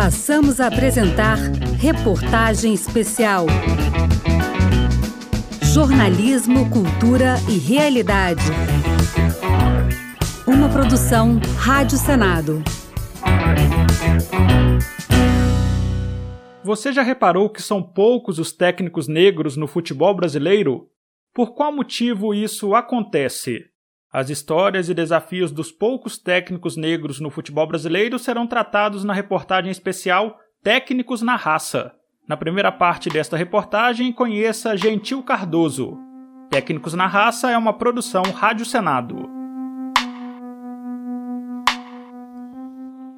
Passamos a apresentar Reportagem Especial. Jornalismo, Cultura e Realidade. Uma produção Rádio Senado. Você já reparou que são poucos os técnicos negros no futebol brasileiro? Por qual motivo isso acontece? As histórias e desafios dos poucos técnicos negros no futebol brasileiro serão tratados na reportagem especial Técnicos na Raça. Na primeira parte desta reportagem, conheça Gentil Cardoso. Técnicos na Raça é uma produção Rádio Senado.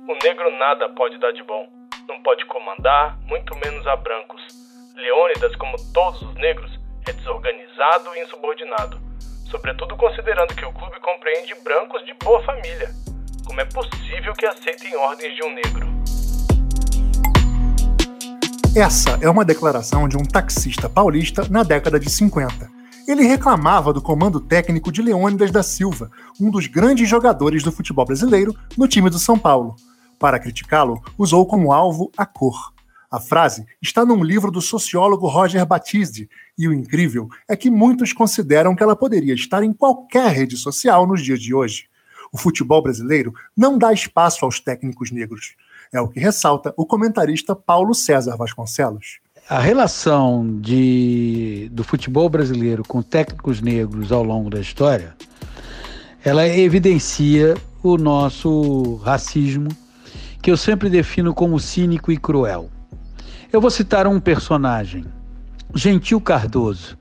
O negro nada pode dar de bom. Não pode comandar, muito menos a brancos. Leônidas, como todos os negros, é desorganizado e insubordinado sobretudo considerando que o clube compreende brancos de boa família. Como é possível que aceitem ordens de um negro? Essa é uma declaração de um taxista paulista na década de 50. Ele reclamava do comando técnico de Leônidas da Silva, um dos grandes jogadores do futebol brasileiro, no time do São Paulo. Para criticá-lo, usou como alvo a cor. A frase está num livro do sociólogo Roger Batiste, e o incrível é que muitos consideram que ela poderia estar em qualquer rede social nos dias de hoje. O futebol brasileiro não dá espaço aos técnicos negros. É o que ressalta o comentarista Paulo César Vasconcelos. A relação de, do futebol brasileiro com técnicos negros ao longo da história, ela evidencia o nosso racismo, que eu sempre defino como cínico e cruel. Eu vou citar um personagem, Gentil Cardoso,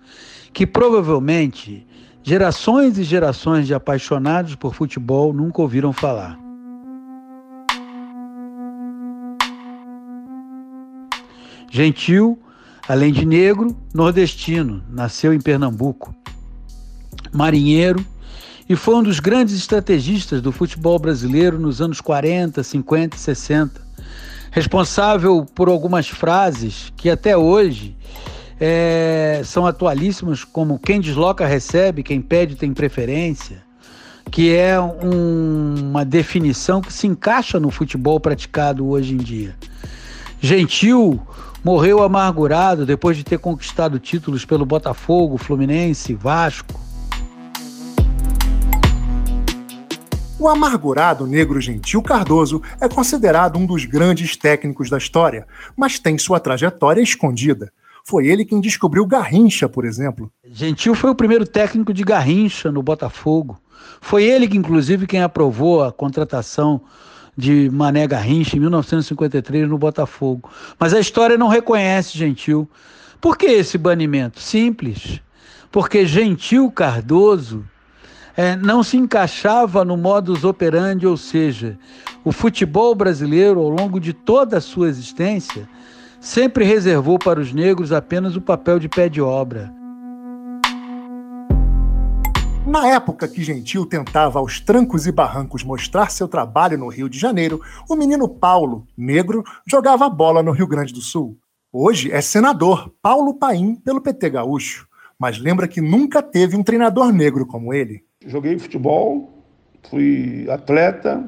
que provavelmente gerações e gerações de apaixonados por futebol nunca ouviram falar. Gentil, além de negro, nordestino, nasceu em Pernambuco. Marinheiro e foi um dos grandes estrategistas do futebol brasileiro nos anos 40, 50 e 60 responsável por algumas frases que até hoje é, são atualíssimas, como quem desloca recebe, quem pede tem preferência, que é um, uma definição que se encaixa no futebol praticado hoje em dia. Gentil morreu amargurado depois de ter conquistado títulos pelo Botafogo, Fluminense, Vasco. O amargurado negro Gentil Cardoso é considerado um dos grandes técnicos da história, mas tem sua trajetória escondida. Foi ele quem descobriu Garrincha, por exemplo. Gentil foi o primeiro técnico de Garrincha no Botafogo. Foi ele que, inclusive, quem aprovou a contratação de Mané Garrincha em 1953 no Botafogo. Mas a história não reconhece Gentil. Por que esse banimento? Simples. Porque Gentil Cardoso é, não se encaixava no modus operandi, ou seja, o futebol brasileiro, ao longo de toda a sua existência, sempre reservou para os negros apenas o papel de pé de obra. Na época que Gentil tentava aos trancos e barrancos mostrar seu trabalho no Rio de Janeiro, o menino Paulo, negro, jogava bola no Rio Grande do Sul. Hoje é senador Paulo Paim pelo PT Gaúcho, mas lembra que nunca teve um treinador negro como ele. Joguei futebol, fui atleta,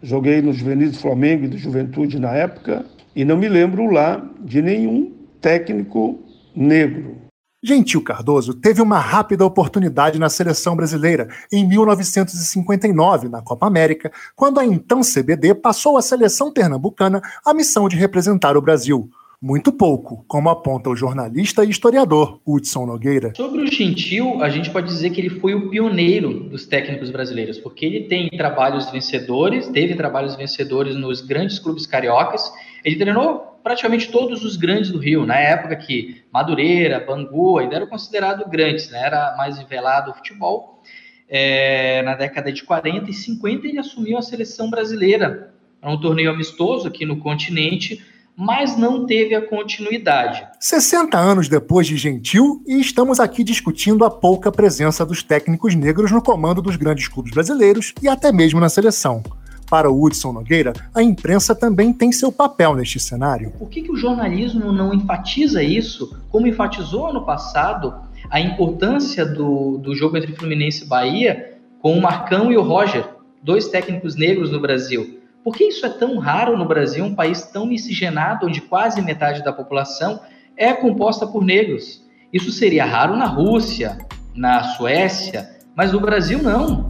joguei no Juvenis do Flamengo e do Juventude na época, e não me lembro lá de nenhum técnico negro. Gentil Cardoso teve uma rápida oportunidade na seleção brasileira em 1959, na Copa América, quando a então CBD passou à seleção pernambucana a missão de representar o Brasil. Muito pouco, como aponta o jornalista e historiador Hudson Nogueira. Sobre o Gentil, a gente pode dizer que ele foi o pioneiro dos técnicos brasileiros, porque ele tem trabalhos vencedores, teve trabalhos vencedores nos grandes clubes cariocas. Ele treinou praticamente todos os grandes do Rio, na época que Madureira, Bangu ainda eram considerados grandes, né? era mais nivelado o futebol. É, na década de 40 e 50, ele assumiu a seleção brasileira, um torneio amistoso aqui no continente mas não teve a continuidade. 60 anos depois de Gentil, e estamos aqui discutindo a pouca presença dos técnicos negros no comando dos grandes clubes brasileiros e até mesmo na seleção. Para o Hudson Nogueira, a imprensa também tem seu papel neste cenário. Por que, que o jornalismo não enfatiza isso, como enfatizou no passado a importância do, do jogo entre Fluminense e Bahia com o Marcão e o Roger, dois técnicos negros no Brasil? Por que isso é tão raro no Brasil, um país tão miscigenado, onde quase metade da população é composta por negros? Isso seria raro na Rússia, na Suécia, mas no Brasil não.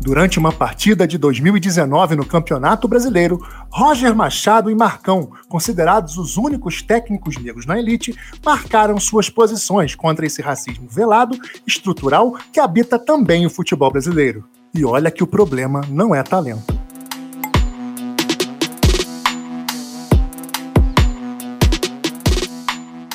Durante uma partida de 2019 no Campeonato Brasileiro, Roger Machado e Marcão, considerados os únicos técnicos negros na elite, marcaram suas posições contra esse racismo velado, estrutural, que habita também o futebol brasileiro. E olha que o problema não é talento.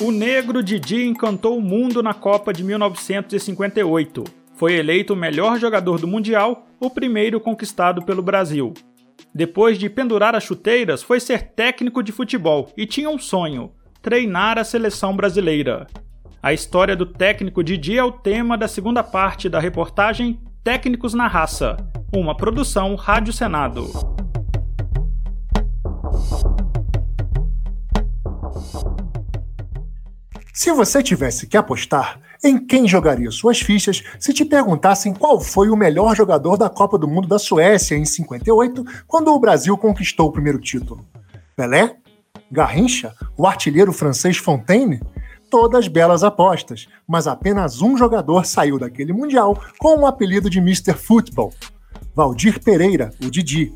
O negro Didi encantou o mundo na Copa de 1958. Foi eleito o melhor jogador do Mundial, o primeiro conquistado pelo Brasil. Depois de pendurar as chuteiras, foi ser técnico de futebol e tinha um sonho: treinar a seleção brasileira. A história do técnico Didi é o tema da segunda parte da reportagem Técnicos na Raça, uma produção Rádio Senado. Se você tivesse que apostar, em quem jogaria suas fichas se te perguntassem qual foi o melhor jogador da Copa do Mundo da Suécia em 58, quando o Brasil conquistou o primeiro título? Pelé? Garrincha? O artilheiro francês Fontaine? Todas belas apostas, mas apenas um jogador saiu daquele Mundial com o apelido de Mr. Football. Valdir Pereira, o Didi,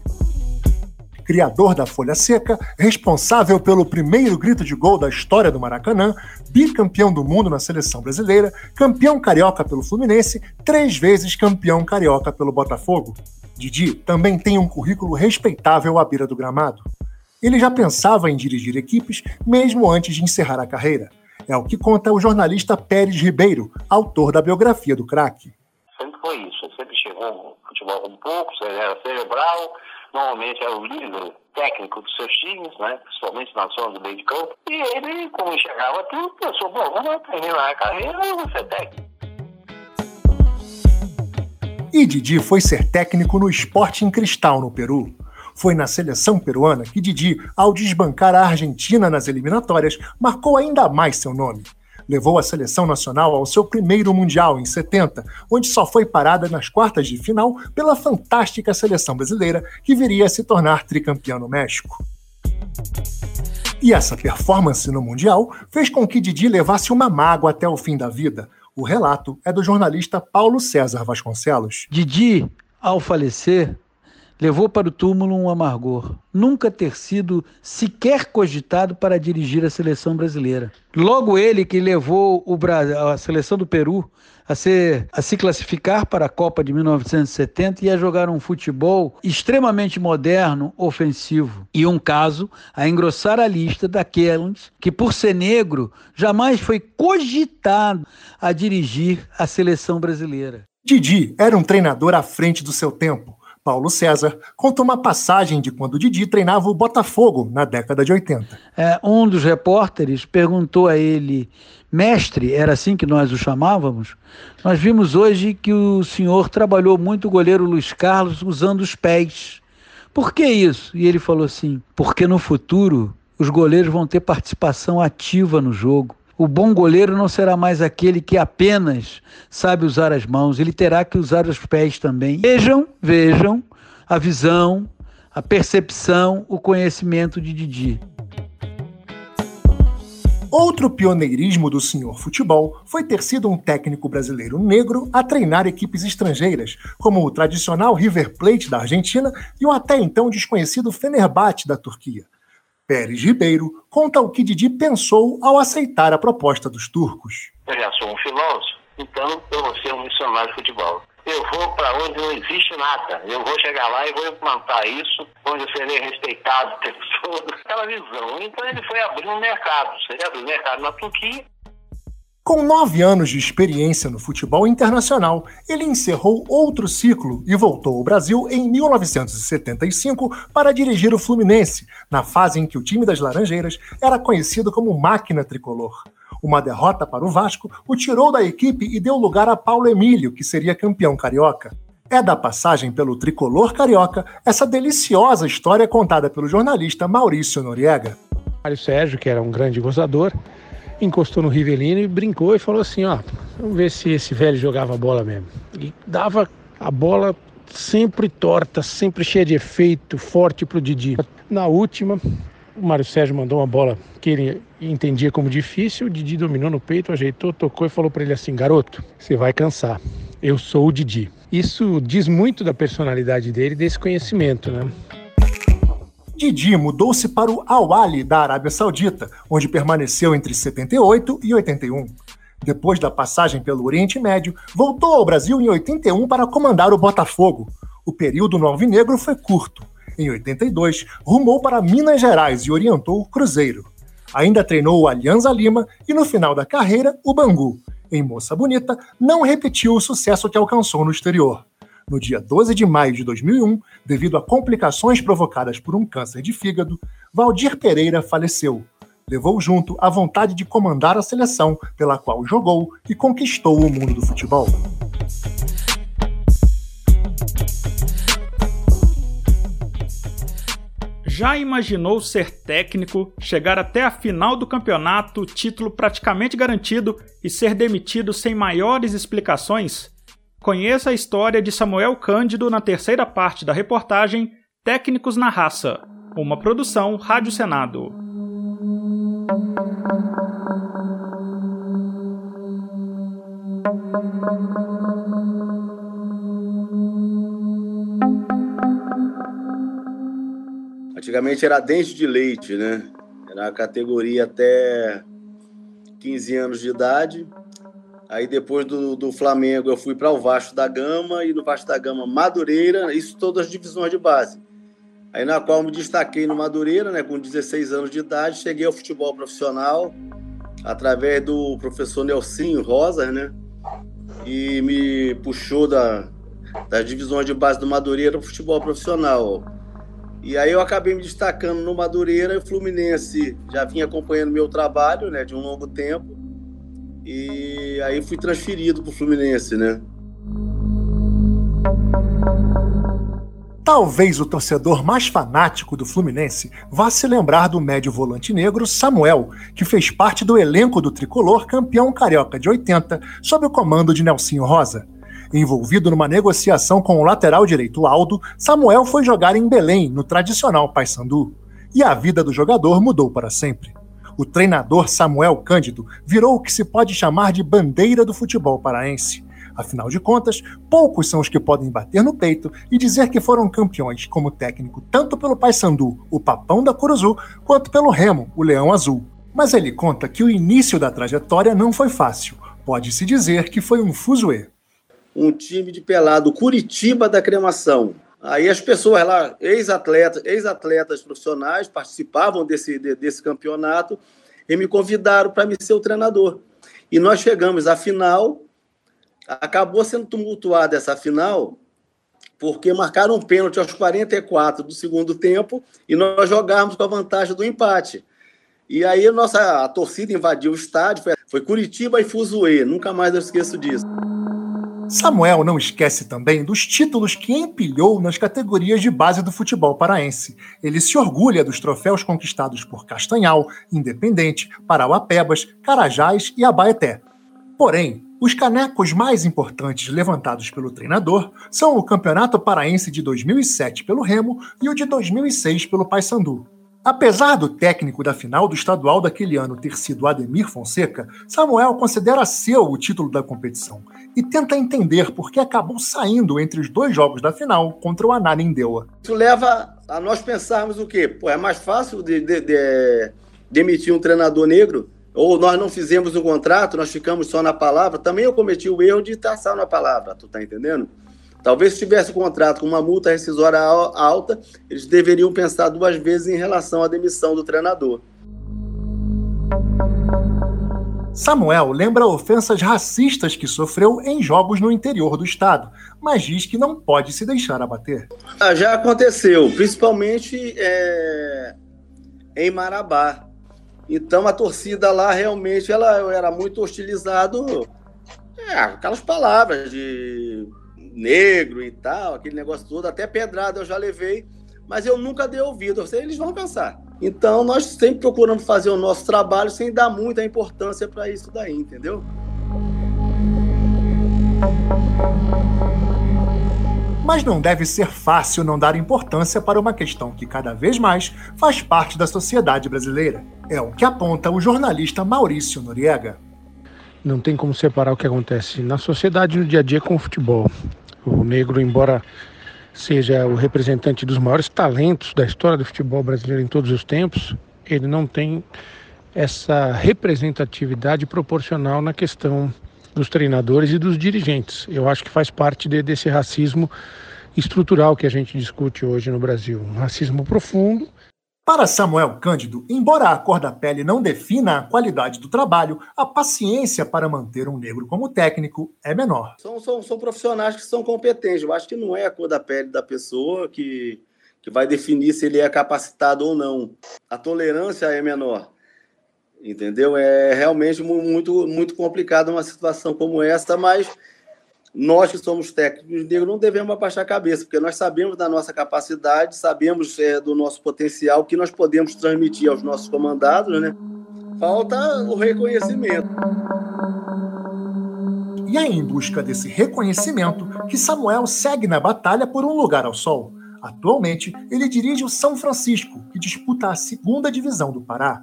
criador da Folha Seca, responsável pelo primeiro grito de gol da história do Maracanã, bicampeão do mundo na seleção brasileira, campeão carioca pelo Fluminense, três vezes campeão carioca pelo Botafogo. Didi também tem um currículo respeitável à beira do gramado. Ele já pensava em dirigir equipes mesmo antes de encerrar a carreira. É o que conta o jornalista Pérez Ribeiro, autor da biografia do craque. Sempre foi isso, sempre chegou no futebol um pouco, era cerebral, normalmente é o líder técnico dos seus times, né, principalmente na zona do meio de campo, e ele, como enxergava tudo, pensou, bom, vamos terminar a carreira e vou ser técnico. E Didi foi ser técnico no Sporting Cristal, no Peru. Foi na seleção peruana que Didi, ao desbancar a Argentina nas eliminatórias, marcou ainda mais seu nome levou a seleção nacional ao seu primeiro Mundial em 70, onde só foi parada nas quartas de final pela fantástica seleção brasileira, que viria a se tornar tricampeã no México. E essa performance no Mundial fez com que Didi levasse uma mágoa até o fim da vida. O relato é do jornalista Paulo César Vasconcelos. Didi, ao falecer, levou para o túmulo um amargor. Nunca ter sido sequer cogitado para dirigir a seleção brasileira. Logo ele que levou a seleção do Peru a, ser, a se classificar para a Copa de 1970 e a jogar um futebol extremamente moderno, ofensivo. E um caso a engrossar a lista daqueles que, por ser negro, jamais foi cogitado a dirigir a seleção brasileira. Didi era um treinador à frente do seu tempo Paulo César, contou uma passagem de quando Didi treinava o Botafogo na década de 80. É, um dos repórteres perguntou a ele, mestre, era assim que nós o chamávamos? Nós vimos hoje que o senhor trabalhou muito o goleiro Luiz Carlos usando os pés. Por que isso? E ele falou assim: porque no futuro os goleiros vão ter participação ativa no jogo. O bom goleiro não será mais aquele que apenas sabe usar as mãos, ele terá que usar os pés também. Vejam, vejam a visão, a percepção, o conhecimento de Didi. Outro pioneirismo do senhor futebol foi ter sido um técnico brasileiro negro a treinar equipes estrangeiras, como o tradicional River Plate da Argentina e o até então desconhecido Fenerbahçe da Turquia. Pérez Ribeiro conta o que Didi pensou ao aceitar a proposta dos turcos. Eu já sou um filósofo, então eu vou ser um missionário de futebol. Eu vou para onde não existe nada. Eu vou chegar lá e vou implantar isso, onde eu serei respeitado todo. Aquela visão. Então ele foi abrir um mercado. Ele abriu um mercado na Turquia com nove anos de experiência no futebol internacional, ele encerrou outro ciclo e voltou ao Brasil em 1975 para dirigir o Fluminense, na fase em que o time das Laranjeiras era conhecido como Máquina Tricolor. Uma derrota para o Vasco o tirou da equipe e deu lugar a Paulo Emílio, que seria campeão carioca. É da passagem pelo tricolor carioca essa deliciosa história contada pelo jornalista Maurício Noriega. Mário Sérgio, que era um grande gozador, encostou no Rivelino e brincou e falou assim, ó, vamos ver se esse velho jogava bola mesmo. E dava a bola sempre torta, sempre cheia de efeito, forte para o Didi. Na última, o Mário Sérgio mandou uma bola que ele entendia como difícil, o Didi dominou no peito, ajeitou, tocou e falou para ele assim: garoto, você vai cansar. Eu sou o Didi. Isso diz muito da personalidade dele e desse conhecimento, né? Didi mudou-se para o Al-Ali da Arábia Saudita, onde permaneceu entre 78 e 81. Depois da passagem pelo Oriente Médio, voltou ao Brasil em 81 para comandar o Botafogo. O período no Alvinegro foi curto. Em 82, rumou para Minas Gerais e orientou o Cruzeiro. Ainda treinou o Alianza Lima e, no final da carreira, o Bangu. Em Moça Bonita, não repetiu o sucesso que alcançou no exterior. No dia 12 de maio de 2001, devido a complicações provocadas por um câncer de fígado, Valdir Pereira faleceu levou junto a vontade de comandar a seleção pela qual jogou e conquistou o mundo do futebol. Já imaginou ser técnico, chegar até a final do campeonato, título praticamente garantido e ser demitido sem maiores explicações? Conheça a história de Samuel Cândido na terceira parte da reportagem Técnicos na Raça, uma produção Rádio Senado. Antigamente era dente de leite, né? Era a categoria até 15 anos de idade. Aí depois do, do Flamengo eu fui para o Vasco da Gama e no Vasco da Gama Madureira, isso todas as divisões de base. Aí na qual me destaquei no Madureira, né, com 16 anos de idade, cheguei ao futebol profissional através do professor Nelsinho Rosas, né? E me puxou da, das divisões de base do Madureira para futebol profissional. E aí eu acabei me destacando no Madureira e o Fluminense já vinha acompanhando meu trabalho, né, de um longo tempo. E aí fui transferido para o Fluminense, né? Talvez o torcedor mais fanático do Fluminense vá se lembrar do médio volante negro Samuel, que fez parte do elenco do tricolor campeão carioca de 80, sob o comando de Nelsinho Rosa. Envolvido numa negociação com o lateral direito Aldo, Samuel foi jogar em Belém, no tradicional Paysandu. E a vida do jogador mudou para sempre. O treinador Samuel Cândido virou o que se pode chamar de bandeira do futebol paraense Afinal de contas, poucos são os que podem bater no peito e dizer que foram campeões como técnico tanto pelo Paysandu, o Papão da Curuzu, quanto pelo Remo, o Leão Azul. Mas ele conta que o início da trajetória não foi fácil. Pode-se dizer que foi um fuzuê. Um time de pelado, Curitiba da Cremação. Aí as pessoas lá, ex-atletas, ex-atletas profissionais, participavam desse, desse campeonato e me convidaram para me ser o treinador. E nós chegamos à final acabou sendo tumultuada essa final porque marcaram um pênalti aos 44 do segundo tempo e nós jogávamos com a vantagem do empate. E aí nossa a torcida invadiu o estádio, foi, foi Curitiba e Fuzuê, nunca mais eu esqueço disso. Samuel não esquece também dos títulos que empilhou nas categorias de base do futebol paraense. Ele se orgulha dos troféus conquistados por Castanhal, Independente, Parauapebas, Carajás e Abaeté. Porém, os canecos mais importantes levantados pelo treinador são o Campeonato Paraense de 2007 pelo Remo e o de 2006 pelo Paysandu. Apesar do técnico da final do estadual daquele ano ter sido Ademir Fonseca, Samuel considera seu o título da competição e tenta entender por que acabou saindo entre os dois jogos da final contra o Ananindeua. Isso leva a nós pensarmos o quê? Pô, é mais fácil de, de, de demitir um treinador negro ou nós não fizemos um contrato, nós ficamos só na palavra, também eu cometi o erro de traçar na palavra, tu tá entendendo? Talvez se tivesse um contrato com uma multa rescisória alta, eles deveriam pensar duas vezes em relação à demissão do treinador. Samuel lembra ofensas racistas que sofreu em jogos no interior do estado, mas diz que não pode se deixar abater. Ah, já aconteceu, principalmente é, em Marabá. Então a torcida lá realmente ela era muito hostilizado, é, aquelas palavras de negro e tal, aquele negócio todo, até pedrada eu já levei, mas eu nunca dei ouvido, eles vão pensar. Então nós sempre procuramos fazer o nosso trabalho sem dar muita importância para isso daí, entendeu? Mas não deve ser fácil não dar importância para uma questão que cada vez mais faz parte da sociedade brasileira. É o que aponta o jornalista Maurício Noriega. Não tem como separar o que acontece na sociedade no dia a dia com o futebol. O negro, embora seja o representante dos maiores talentos da história do futebol brasileiro em todos os tempos, ele não tem essa representatividade proporcional na questão dos treinadores e dos dirigentes. Eu acho que faz parte de, desse racismo estrutural que a gente discute hoje no Brasil. Um racismo profundo. Para Samuel Cândido, embora a cor da pele não defina a qualidade do trabalho, a paciência para manter um negro como técnico é menor. São, são, são profissionais que são competentes. Eu acho que não é a cor da pele da pessoa que, que vai definir se ele é capacitado ou não. A tolerância é menor. Entendeu? É realmente muito, muito complicado uma situação como essa, mas nós que somos técnicos negros não devemos abaixar a cabeça, porque nós sabemos da nossa capacidade, sabemos é, do nosso potencial, que nós podemos transmitir aos nossos comandados, né? Falta o reconhecimento. E é em busca desse reconhecimento que Samuel segue na batalha por um lugar ao sol. Atualmente, ele dirige o São Francisco, que disputa a segunda divisão do Pará.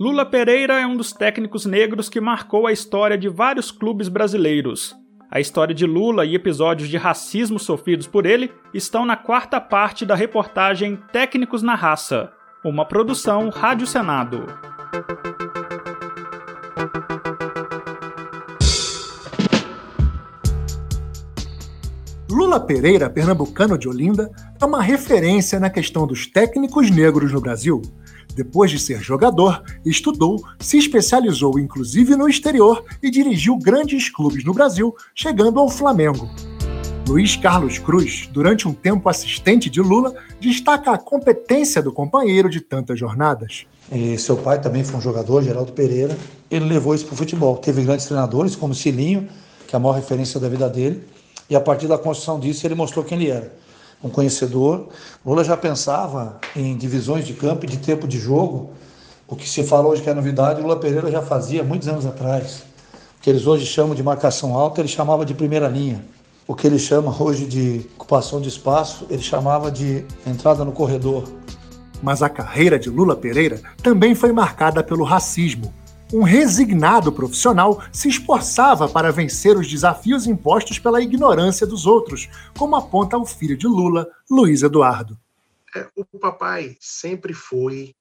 Lula Pereira é um dos técnicos negros que marcou a história de vários clubes brasileiros. A história de Lula e episódios de racismo sofridos por ele estão na quarta parte da reportagem Técnicos na Raça, uma produção Rádio Senado. Lula Pereira, pernambucano de Olinda, é uma referência na questão dos técnicos negros no Brasil. Depois de ser jogador, estudou, se especializou inclusive no exterior e dirigiu grandes clubes no Brasil, chegando ao Flamengo. Luiz Carlos Cruz, durante um tempo assistente de Lula, destaca a competência do companheiro de tantas jornadas. E seu pai também foi um jogador, Geraldo Pereira. Ele levou isso para o futebol. Teve grandes treinadores, como Cilinho, que é a maior referência da vida dele e a partir da construção disso, ele mostrou quem ele era. Um conhecedor. Lula já pensava em divisões de campo e de tempo de jogo. O que se fala hoje que é novidade, Lula Pereira já fazia muitos anos atrás. O que eles hoje chamam de marcação alta, ele chamava de primeira linha. O que ele chama hoje de ocupação de espaço, ele chamava de entrada no corredor. Mas a carreira de Lula Pereira também foi marcada pelo racismo, um resignado profissional se esforçava para vencer os desafios impostos pela ignorância dos outros, como aponta o filho de Lula, Luiz Eduardo. É, o papai sempre foi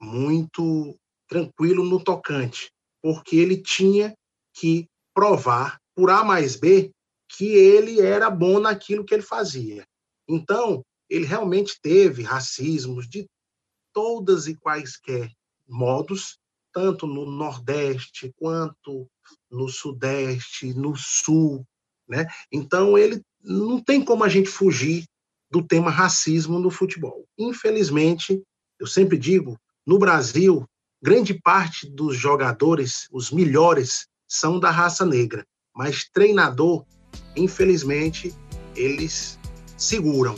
muito tranquilo no tocante, porque ele tinha que provar por A mais B que ele era bom naquilo que ele fazia. Então, ele realmente teve racismos de todas e quaisquer modos, tanto no Nordeste quanto no Sudeste, no Sul, né? Então ele não tem como a gente fugir do tema racismo no futebol. Infelizmente, eu sempre digo, no Brasil, grande parte dos jogadores, os melhores, são da raça negra, mas treinador, infelizmente, eles seguram.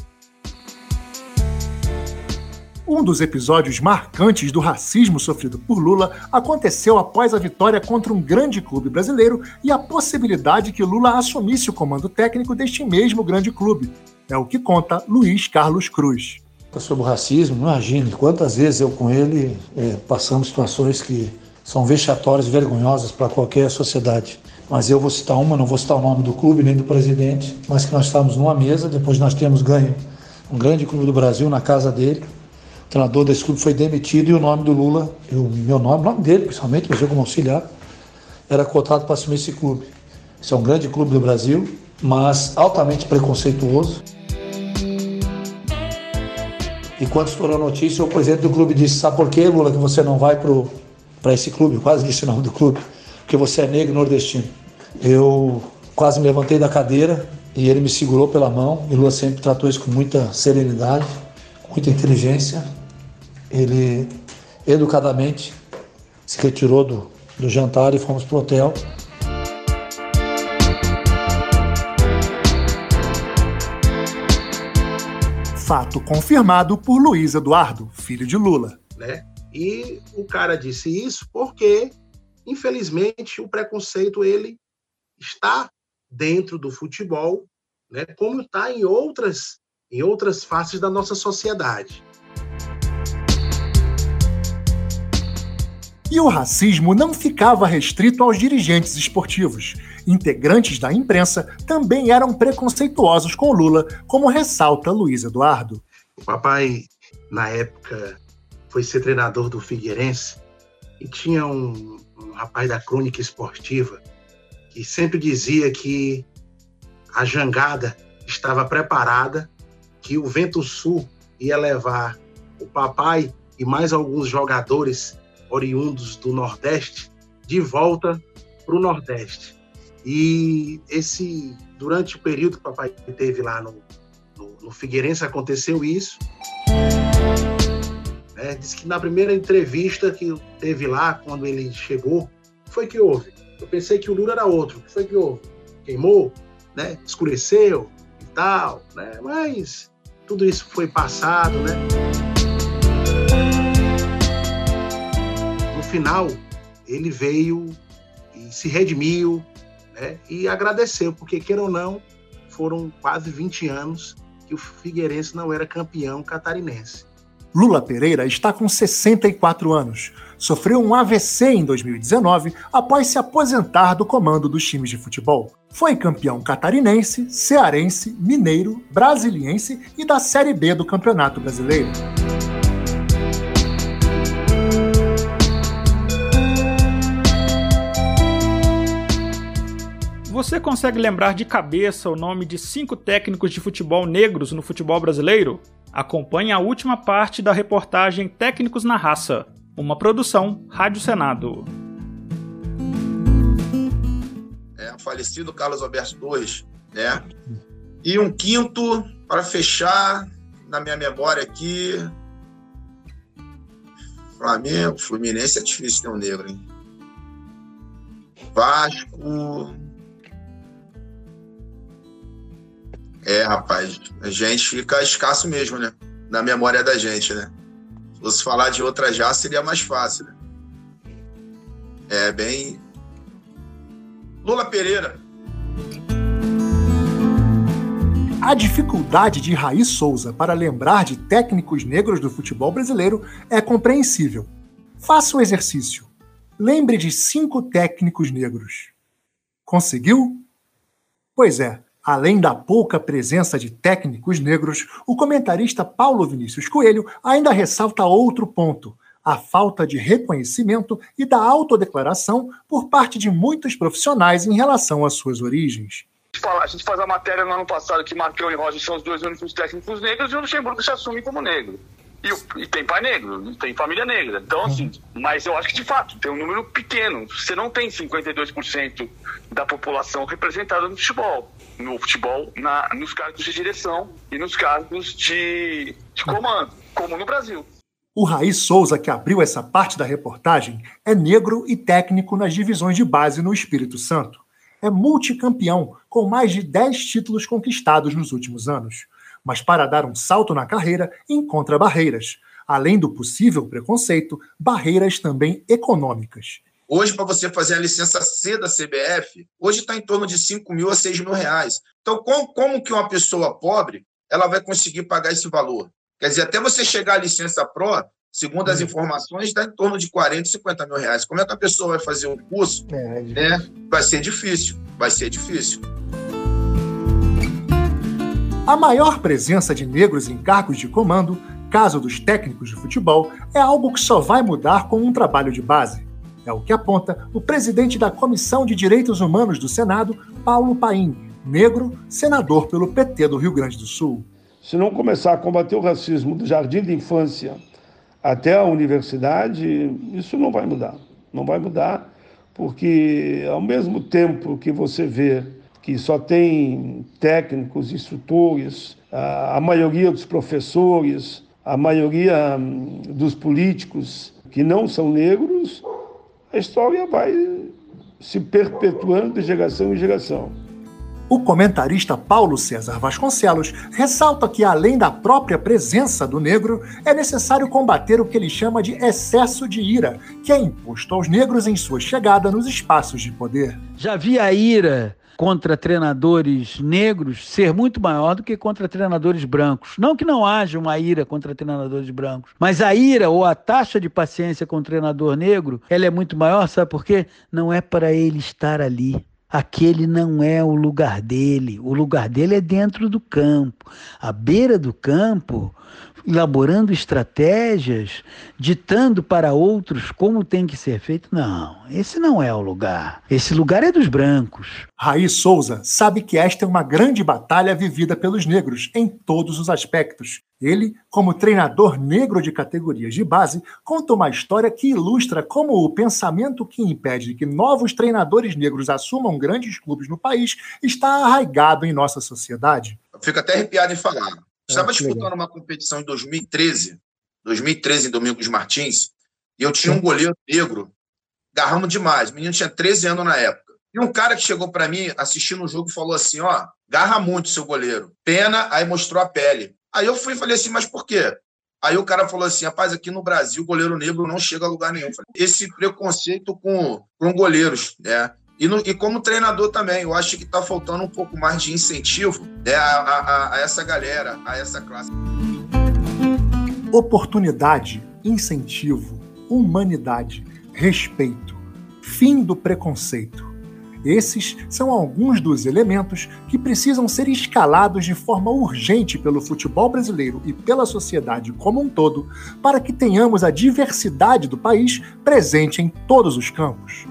Um dos episódios marcantes do racismo sofrido por Lula aconteceu após a vitória contra um grande clube brasileiro e a possibilidade que Lula assumisse o comando técnico deste mesmo grande clube. É o que conta Luiz Carlos Cruz. Sobre o racismo, imagine quantas vezes eu com ele é, passamos situações que são vexatórias e vergonhosas para qualquer sociedade. Mas eu vou citar uma, não vou citar o nome do clube nem do presidente, mas que nós estávamos numa mesa, depois nós temos ganho um grande clube do Brasil na casa dele, treinador desse clube foi demitido e o nome do Lula, o meu nome, o nome dele, principalmente, mas eu como auxiliar, era cotado para assumir esse clube. Esse é um grande clube do Brasil, mas altamente preconceituoso. E quando estourou a notícia, o presidente do clube disse: Sabe por que, Lula, que você não vai para esse clube? Eu quase disse o nome do clube, porque você é negro nordestino. Eu quase me levantei da cadeira e ele me segurou pela mão. E Lula sempre tratou isso com muita serenidade, muita inteligência ele educadamente se retirou do, do jantar e fomos para o hotel. Fato confirmado por Luiz Eduardo, filho de Lula. Né? E o cara disse isso porque, infelizmente, o preconceito ele está dentro do futebol, né, como está em outras em outras faces da nossa sociedade. E o racismo não ficava restrito aos dirigentes esportivos. Integrantes da imprensa também eram preconceituosos com Lula, como ressalta Luiz Eduardo. O papai, na época, foi ser treinador do Figueirense e tinha um, um rapaz da crônica esportiva que sempre dizia que a jangada estava preparada, que o vento sul ia levar o papai e mais alguns jogadores oriundos do Nordeste de volta para o Nordeste. E esse durante o período que o papai teve lá no, no, no Figueirense aconteceu isso. É, disse que na primeira entrevista que teve lá, quando ele chegou, foi que houve. Eu pensei que o Lula era outro. O que foi que houve? Queimou, né? Escureceu e tal, né? Mas tudo isso foi passado, né? Final, ele veio e se redimiu, né? E agradeceu, porque queira ou não, foram quase 20 anos que o Figueirense não era campeão catarinense. Lula Pereira está com 64 anos. Sofreu um AVC em 2019 após se aposentar do comando dos times de futebol. Foi campeão catarinense, cearense, mineiro, brasiliense e da Série B do Campeonato Brasileiro. Você consegue lembrar de cabeça o nome de cinco técnicos de futebol negros no futebol brasileiro? Acompanhe a última parte da reportagem Técnicos na Raça, uma produção Rádio Senado. É, o falecido Carlos Alberto Torres, né? E um quinto, para fechar, na minha memória aqui, Flamengo, Fluminense é difícil ter um negro, hein? Vasco, É, rapaz, a gente fica escasso mesmo, né? Na memória da gente, né? Se fosse falar de outra já, seria mais fácil, né? É bem. Lula Pereira. A dificuldade de Raí Souza para lembrar de técnicos negros do futebol brasileiro é compreensível. Faça o exercício. Lembre de cinco técnicos negros. Conseguiu? Pois é, Além da pouca presença de técnicos negros, o comentarista Paulo Vinícius Coelho ainda ressalta outro ponto: a falta de reconhecimento e da autodeclaração por parte de muitos profissionais em relação às suas origens. A gente faz a matéria no ano passado que Marcão e Roger são os dois únicos técnicos negros e o Luxemburgo se assume como negro. E, e, tem pai negro, tem família negra. Então, assim, mas eu acho que de fato tem um número pequeno. Você não tem 52% da população representada no futebol. No futebol, na, nos cargos de direção e nos cargos de, de comando, como no Brasil. O Raí Souza, que abriu essa parte da reportagem, é negro e técnico nas divisões de base no Espírito Santo. É multicampeão, com mais de 10 títulos conquistados nos últimos anos mas para dar um salto na carreira encontra barreiras. Além do possível preconceito, barreiras também econômicas. Hoje, para você fazer a licença C da CBF, hoje está em torno de 5 mil a 6 mil reais. Então, como, como que uma pessoa pobre ela vai conseguir pagar esse valor? Quer dizer, até você chegar à licença PRO, segundo as uhum. informações, está em torno de 40, 50 mil reais. Como é que a pessoa vai fazer um curso? É, é né? Vai ser difícil, vai ser difícil. A maior presença de negros em cargos de comando, caso dos técnicos de futebol, é algo que só vai mudar com um trabalho de base. É o que aponta o presidente da Comissão de Direitos Humanos do Senado, Paulo Paim, negro, senador pelo PT do Rio Grande do Sul. Se não começar a combater o racismo do jardim de infância até a universidade, isso não vai mudar. Não vai mudar, porque ao mesmo tempo que você vê que só tem técnicos, instrutores, a, maioria dos professores, a maioria hum, dos políticos que não são negros, a história vai se perpetuando de geração em geração. O comentarista Paulo César Vasconcelos ressalta que, além da própria presença do negro, é necessário combater o que ele chama de excesso de ira, que é imposto aos negros em sua chegada nos espaços de poder. Já vi a ira contra treinadores negros ser muito maior do que contra treinadores brancos. Não que não haja uma ira contra treinadores brancos, mas a ira ou a taxa de paciência com o treinador negro, ela é muito maior, sabe por quê? Não é para ele estar ali aquele não é o lugar dele. O lugar dele é dentro do campo. À beira do campo, elaborando estratégias, ditando para outros como tem que ser feito. Não, esse não é o lugar. Esse lugar é dos brancos. Raí Souza sabe que esta é uma grande batalha vivida pelos negros em todos os aspectos. Ele, como treinador negro de categorias de base, conta uma história que ilustra como o pensamento que impede que novos treinadores negros assumam grandes clubes no país está arraigado em nossa sociedade. Fico até arrepiado em falar. Estava ah, disputando legal. uma competição em 2013, 2013 em Domingos Martins, e eu tinha um goleiro negro, garramos demais. O menino tinha 13 anos na época. E um cara que chegou para mim assistindo o jogo falou assim: ó, garra muito seu goleiro. Pena, aí mostrou a pele. Aí eu fui e falei assim, mas por quê? Aí o cara falou assim, rapaz, aqui no Brasil, goleiro negro não chega a lugar nenhum. Esse preconceito com, com goleiros, né? E, no, e, como treinador também, eu acho que está faltando um pouco mais de incentivo né, a, a, a, essa galera, a essa classe. Oportunidade, incentivo, humanidade, respeito, fim do preconceito. Esses são alguns dos elementos que precisam ser escalados de forma urgente pelo futebol brasileiro e pela sociedade como um todo, para que tenhamos a diversidade do país presente em todos os campos.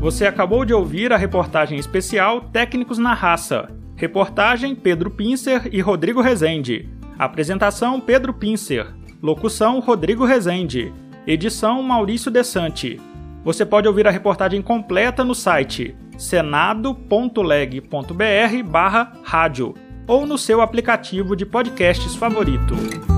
Você acabou de ouvir a reportagem especial Técnicos na Raça. Reportagem Pedro Pincer e Rodrigo Rezende. Apresentação Pedro Pincer. Locução Rodrigo Rezende. Edição Maurício Desante. Você pode ouvir a reportagem completa no site senado.leg.br/rádio ou no seu aplicativo de podcasts favorito.